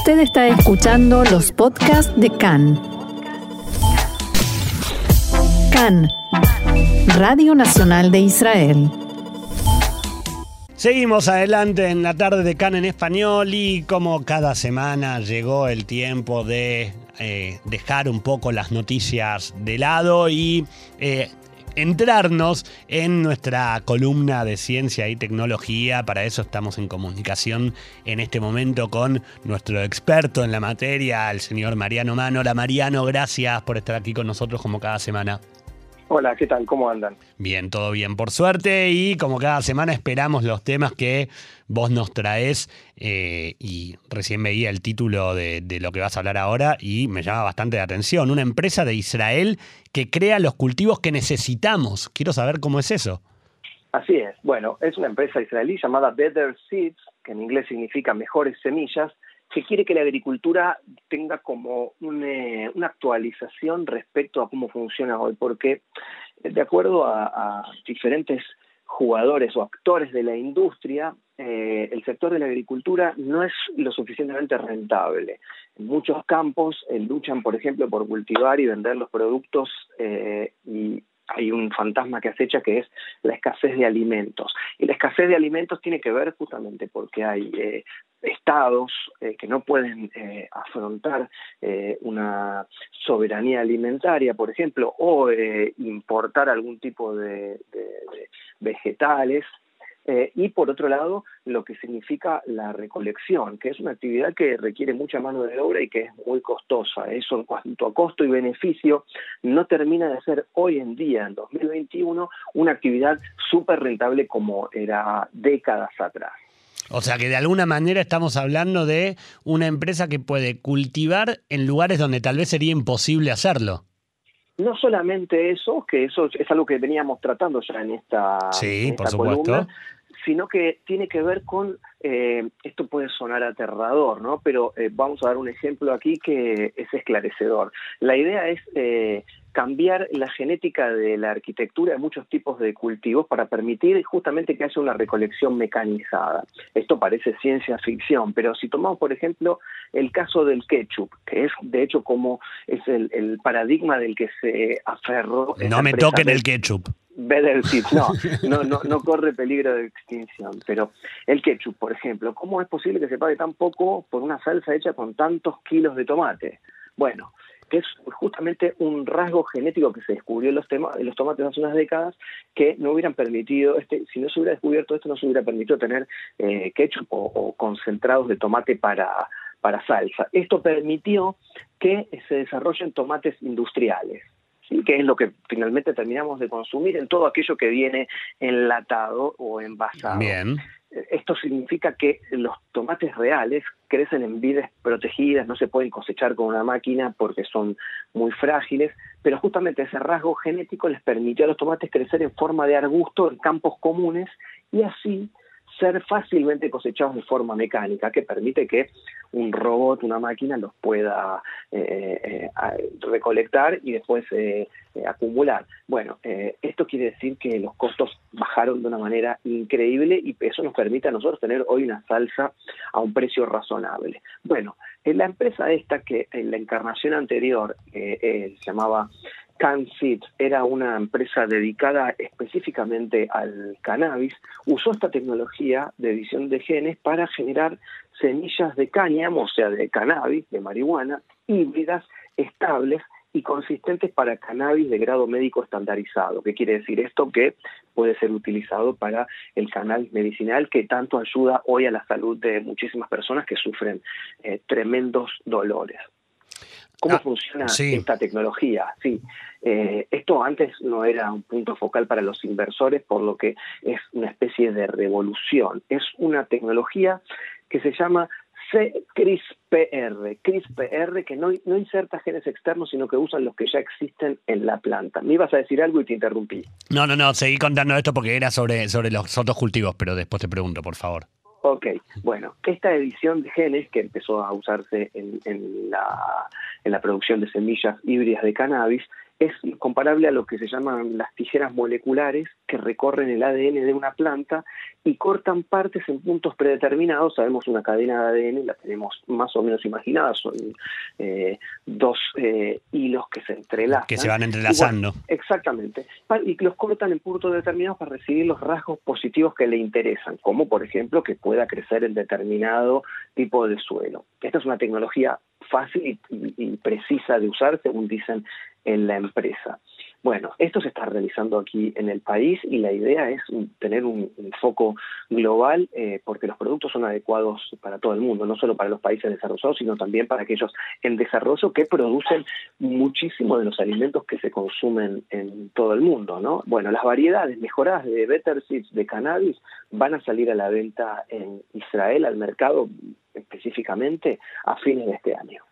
Usted está escuchando los podcasts de CAN. CAN, Radio Nacional de Israel. Seguimos adelante en la tarde de CAN en español y como cada semana llegó el tiempo de eh, dejar un poco las noticias de lado y eh, entrarnos en nuestra columna de ciencia y tecnología. Para eso estamos en comunicación en este momento con nuestro experto en la materia, el señor Mariano Mano. Hola Mariano, gracias por estar aquí con nosotros como cada semana. Hola, ¿qué tal? ¿Cómo andan? Bien, todo bien, por suerte. Y como cada semana esperamos los temas que vos nos traes. Eh, y recién veía el título de, de, lo que vas a hablar ahora y me llama bastante la atención. Una empresa de Israel que crea los cultivos que necesitamos. Quiero saber cómo es eso. Así es. Bueno, es una empresa israelí llamada Better Seeds, que en inglés significa mejores semillas, que quiere que la agricultura tenga como una, una actualización respecto a cómo funciona hoy, porque de acuerdo a, diferentes jugadores o actores de la industria, eh, el sector de la agricultura no es lo suficientemente rentable. En muchos campos eh, luchan, por ejemplo, por cultivar y vender los productos eh, y hay un fantasma que acecha que es la escasez de alimentos. Y la escasez de alimentos tiene que ver justamente porque hay eh, estados eh, que no pueden eh, afrontar una soberanía alimentaria, por ejemplo, o importar algún tipo de vegetales eh, y por otro lado, lo que significa la recolección, que es una actividad que requiere mucha mano de obra y que es muy costosa. Eso en cuanto a costo y beneficio, no termina de ser hoy en día, en 2021, una actividad súper rentable como era décadas atrás. O sea que de alguna manera estamos hablando de una empresa que puede cultivar en lugares donde tal vez sería imposible hacerlo. No solamente eso, que eso es algo que veníamos tratando ya en esta, sí, en esta por supuesto. Sino que tiene que ver con, eh, esto puede sonar aterrador, ¿no? Pero eh, vamos a dar un ejemplo aquí que es esclarecedor. La idea es eh, cambiar la genética de la arquitectura de muchos tipos de cultivos para permitir justamente que haya una recolección mecanizada. Esto parece ciencia ficción, pero si tomamos, por ejemplo, el caso del ketchup, que es de hecho como es el, el paradigma del que se aferró. No me toquen el ketchup. Better Seeds, no, no, no, no corre peligro de extinción, pero el ketchup, por ejemplo, ¿cómo es posible que se pague tan poco por una salsa hecha con tantos kilos de tomate? Bueno, que es justamente un rasgo genético que se descubrió en los, en los tomates hace unas décadas que no hubieran permitido, este, si no se hubiera descubierto esto, no se hubiera permitido tener eh, ketchup o, o concentrados de tomate para, para salsa. Esto permitió que se desarrollen tomates industriales. ¿Sí? que es lo que finalmente terminamos de consumir en todo aquello que viene enlatado o envasado. Bien. Esto significa que los tomates reales crecen en vides protegidas, no se pueden cosechar con una máquina porque son muy frágiles, pero justamente ese rasgo genético les permitió a los tomates crecer en forma de arbusto en campos comunes y así ser fácilmente cosechados de forma mecánica, que permite que un robot, una máquina, los pueda eh, eh, recolectar y después eh, acumular. Bueno, esto quiere decir que los costos bajaron de una manera increíble y eso nos permite a nosotros tener hoy una salsa a un precio razonable. Bueno, en la empresa esta que en la encarnación anterior se llamaba CanSeeds era una empresa dedicada específicamente al cannabis, usó esta tecnología de edición de genes para generar semillas de cáñamo, o sea, de cannabis, de marihuana, híbridas, estables y consistentes para cannabis de grado médico estandarizado. ¿Qué quiere decir esto? Que puede ser utilizado para el cannabis medicinal que tanto ayuda hoy a la salud de muchísimas personas que sufren eh, tremendos dolores. ¿Cómo ah, funciona sí. esta tecnología? Sí, eh, esto antes no era un punto focal para los inversores, por lo que es una especie de revolución. Es una tecnología que se llama CRISPR, CRISPR que no, no inserta genes externos, sino que usan los que ya existen en la planta. Me ibas a decir algo y te interrumpí. No, no, no, seguí contando esto porque era sobre, sobre los otros cultivos, pero después te pregunto, por favor. Ok, bueno, esta edición de genes que empezó a usarse en, en, la, en la producción de semillas híbridas de cannabis es comparable a lo que se llaman las tijeras moleculares que recorren el ADN de una planta y cortan partes en puntos predeterminados. Sabemos una cadena de ADN, la tenemos más o menos imaginada, son eh, dos eh, hilos que se entrelazan. Que se van entrelazando. exactamente. Y los cortan en puntos determinados para recibir los rasgos positivos que le interesan, como por ejemplo que pueda crecer en determinado tipo de suelo. Esta es una tecnología fácil y, precisa de usar, según dicen en la empresa. Bueno, esto se está realizando aquí en el país y la idea es tener un, foco global eh, porque los productos son adecuados para todo el mundo, no solo para los países desarrollados, sino también para aquellos en desarrollo que producen muchísimo de los alimentos que se consumen en todo el mundo. ¿no? Bueno, las variedades mejoradas de Better Seeds de cannabis van a salir a la venta en Israel, al mercado específicamente, a fines de este año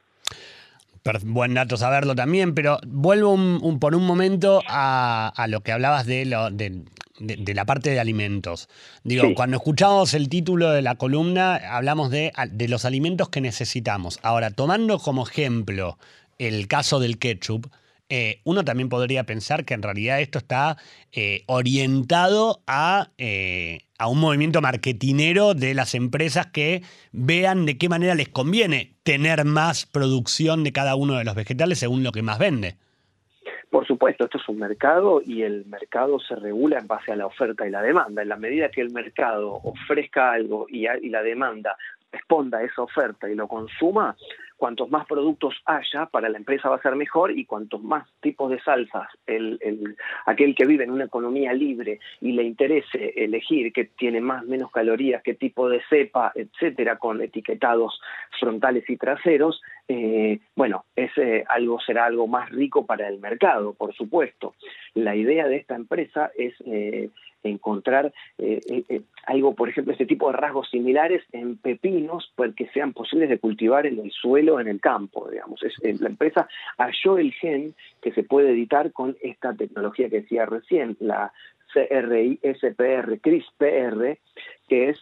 buen dato saberlo también, pero vuelvo por un momento a, lo que hablabas de, lo, de, la parte de alimentos. Digo, cuando escuchamos el título de la columna, hablamos de, de los alimentos que necesitamos. Ahora, tomando como ejemplo el caso del ketchup, eh, uno también podría pensar que en realidad esto está eh, orientado a, eh, a, un movimiento marketinero de las empresas que vean de qué manera les conviene tener más producción de cada uno de los vegetales según lo que más vende. Por supuesto, esto es un mercado y el mercado se regula en base a la oferta y la demanda. En la medida que el mercado ofrezca algo y, y la demanda responda a esa oferta y lo consuma, cuantos más productos haya, para la empresa va a ser mejor y cuantos más tipos de salsas, el, aquel que vive en una economía libre y le interese elegir qué tiene más, menos calorías, qué tipo de cepa, etcétera, con etiquetados frontales y traseros, eh, bueno, ese algo será algo más rico para el mercado, por supuesto. La idea de esta empresa es eh, encontrar eh, eh, eh, algo, por ejemplo, este tipo de rasgos similares en pepinos, que sean posibles de cultivar en el suelo, en el campo, digamos. Es, la empresa halló el gen que se puede editar con esta tecnología que decía recién, la CRI SPR, CRISPR, que es,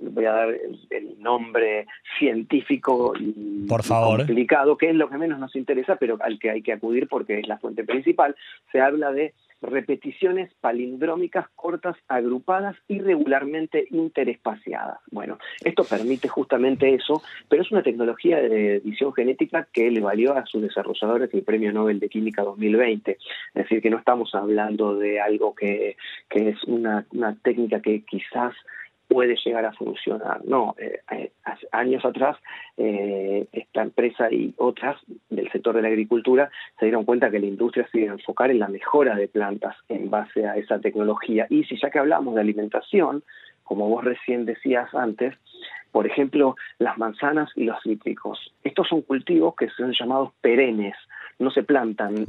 voy a dar el, nombre científico y Por favor. complicado, que es lo que menos nos interesa, pero al que hay que acudir porque es la fuente principal. Se habla de repeticiones palindrómicas cortas, agrupadas y regularmente interespaciadas. Bueno, esto permite justamente eso, pero es una tecnología de edición genética que le valió a sus desarrolladores el Premio Nobel de Química 2020. Es decir, que no estamos hablando de algo que, que es una, una técnica que quizás puede llegar a funcionar. No, eh, eh, años atrás eh, esta empresa y otras del sector de la agricultura se dieron cuenta que la industria se iba a enfocar en la mejora de plantas en base a esa tecnología. Y si ya que hablamos de alimentación, como vos recién decías antes, por ejemplo, las manzanas y los cítricos. Estos son cultivos que son llamados perennes, no se plantan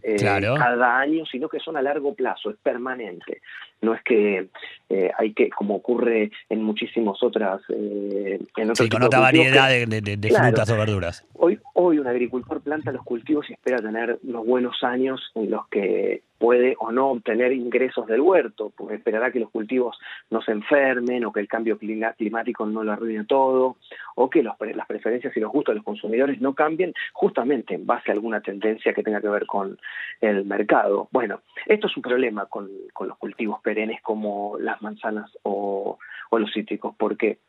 cada año, sino que son a largo plazo, es permanente. No es que eh, hay que, como ocurre en muchísimas otras... Eh, en sí, con otra variedad de, frutas o verduras. Hoy, hoy un agricultor planta los cultivos y espera tener unos buenos años en los que puede o no obtener ingresos del huerto, porque esperará que los cultivos no se enfermen o que el cambio climático no lo arruine todo, o que las preferencias y los gustos de los consumidores no cambien justamente en base a alguna tendencia que tenga que ver con el mercado. Bueno, esto es un problema con, con los cultivos perennes como las manzanas o, o los cítricos, porque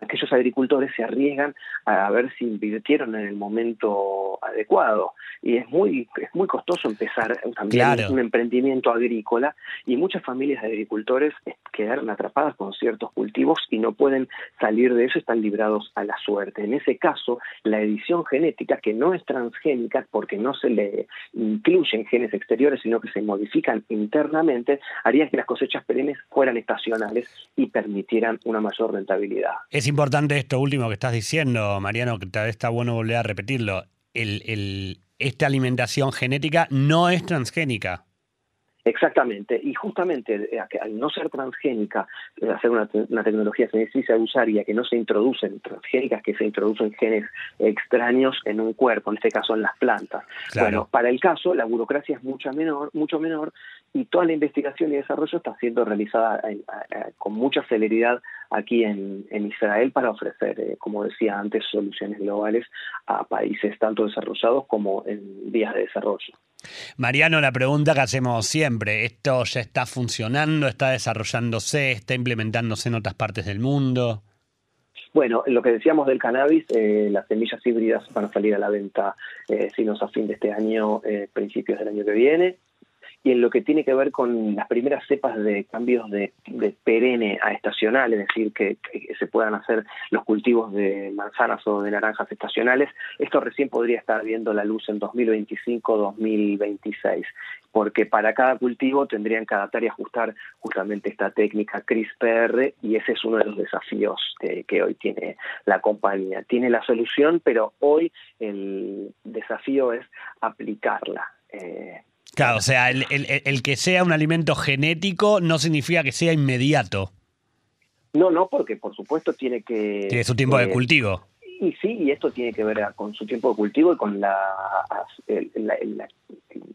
aquellos agricultores se arriesgan a ver si invirtieron en el momento adecuado. Y es muy es muy costoso empezar también un emprendimiento agrícola y muchas familias de agricultores quedaron atrapadas con ciertos cultivos y no pueden salir de eso, están librados a la suerte. En ese caso, la edición genética, que no es transgénica porque no se le incluyen genes exteriores, sino que se modifican internamente, haría que las cosechas perennes fueran estacionales y permitieran una mayor rentabilidad importante esto último que estás diciendo, Mariano, que tal vez está bueno volver a repetirlo. El, esta alimentación genética no es transgénica. Exactamente, y justamente eh, al no ser transgénica, eh, hacer una, tecnología que se necesita usar y a que no se introducen transgénicas, que se introducen genes extraños en un cuerpo, en este caso en las plantas. Bueno, para el caso, la burocracia es mucho menor, mucho menor y toda la investigación y desarrollo está siendo realizada con mucha celeridad aquí en, Israel para ofrecer, eh, como decía antes, soluciones globales a países tanto desarrollados como en vías de desarrollo. Mariano, la pregunta que hacemos siempre, ¿esto ya está funcionando, está desarrollándose, está implementándose en otras partes del mundo? Bueno, lo que decíamos del cannabis, eh, las semillas híbridas van a salir a la venta, eh, si no es a fin de este año, eh, principios del año que viene y en lo que tiene que ver con las primeras cepas de cambios de, perenne a estacional, es decir, que, se puedan hacer los cultivos de manzanas o de naranjas estacionales, esto recién podría estar viendo la luz en 2025-2026, porque para cada cultivo tendrían que adaptar y ajustar justamente esta técnica CRISPR y ese es uno de los desafíos que hoy tiene la compañía. Tiene la solución, pero hoy el desafío es aplicarla. Eh, Claro, o sea, el, el, que sea un alimento genético no significa que sea inmediato. No, no, porque por supuesto tiene que... Tiene su tiempo de cultivo. Y sí, y esto tiene que ver con su tiempo de cultivo y con la,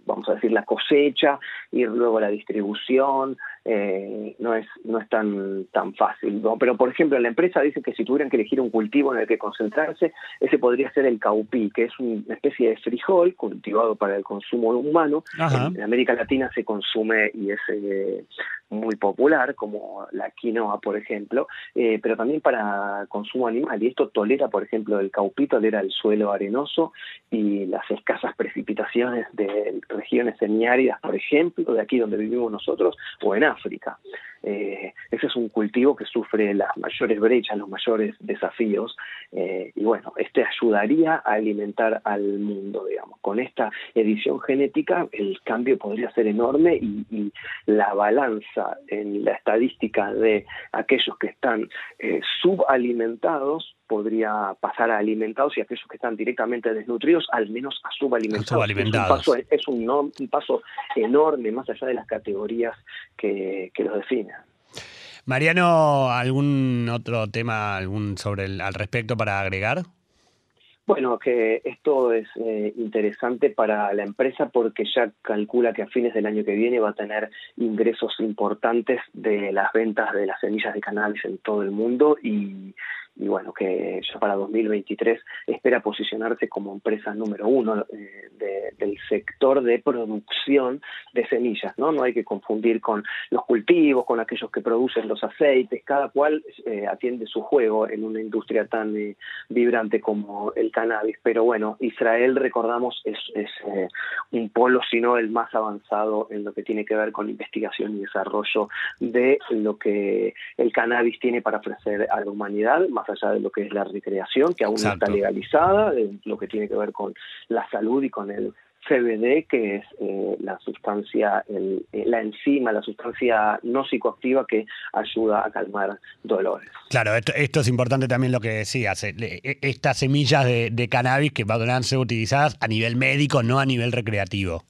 vamos a decir, la cosecha y luego la distribución, eh, no es no es tan tan fácil. Pero, por ejemplo, la empresa dice que si tuvieran que elegir un cultivo en el que concentrarse, ese podría ser el caupí, que es una especie de frijol cultivado para el consumo humano. En, América Latina se consume y es eh, muy popular, como la quinoa, por ejemplo, eh, pero también para consumo animal. Y esto tolera, por ejemplo, el caupí tolera el suelo arenoso y las escasas precipitaciones de regiones semiáridas, por ejemplo, de aquí donde vivimos nosotros, o en África. Eh, ese es un cultivo que sufre las mayores brechas, los mayores desafíos, eh, y bueno, este ayudaría a alimentar al mundo, digamos. Con esta edición genética el cambio podría ser enorme y, la balanza en la estadística de aquellos que están eh, subalimentados podría pasar a alimentados y aquellos que están directamente desnutridos al menos a subalimentados. Es, un paso, paso enorme más allá de las categorías que, que los definen. Mariano, ¿algún otro tema algún sobre el, al respecto para agregar? Bueno, que esto es eh, interesante para la empresa porque ya calcula que a fines del año que viene va a tener ingresos importantes de las ventas de las semillas de cannabis en todo el mundo y y bueno, que ya para 2023 espera posicionarse como empresa número uno eh, del sector de producción de semillas, ¿no? No hay que confundir con los cultivos, con aquellos que producen los aceites, cada cual eh, atiende su juego en una industria tan eh, vibrante como el cannabis, pero bueno, Israel, recordamos, es, es un polo, si no el más avanzado en lo que tiene que ver con investigación y desarrollo de lo que el cannabis tiene para ofrecer a la humanidad, allá de lo que es la recreación, que aún no está legalizada, de lo que tiene que ver con la salud y con el CBD, que es eh, la sustancia, el, eh, la enzima, la sustancia no psicoactiva que ayuda a calmar dolores. Claro, esto, es importante también lo que decías, e, estas semillas de, de cannabis que van a ser utilizadas a nivel médico, no a nivel recreativo.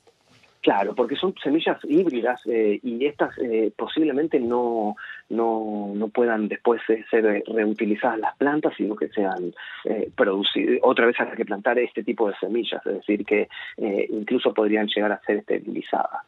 Claro, porque son semillas híbridas eh, y estas eh, posiblemente no, no, no, puedan después ser reutilizadas las plantas, sino que sean eh, producidas. Otra vez hay que plantar este tipo de semillas, es decir, que incluso podrían llegar a ser esterilizadas.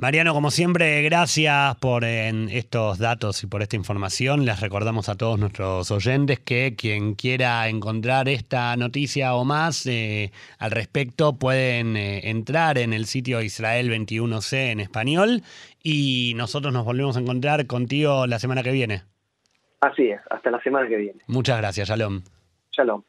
Mariano, como siempre, gracias por estos datos y por esta información. Les recordamos a todos nuestros oyentes que quien quiera encontrar esta noticia o más eh, al respecto pueden eh, entrar en el sitio Israel 21C en español y nosotros nos volvemos a encontrar contigo la semana que viene. Así es, hasta la semana que viene. Muchas gracias, Shalom. Shalom.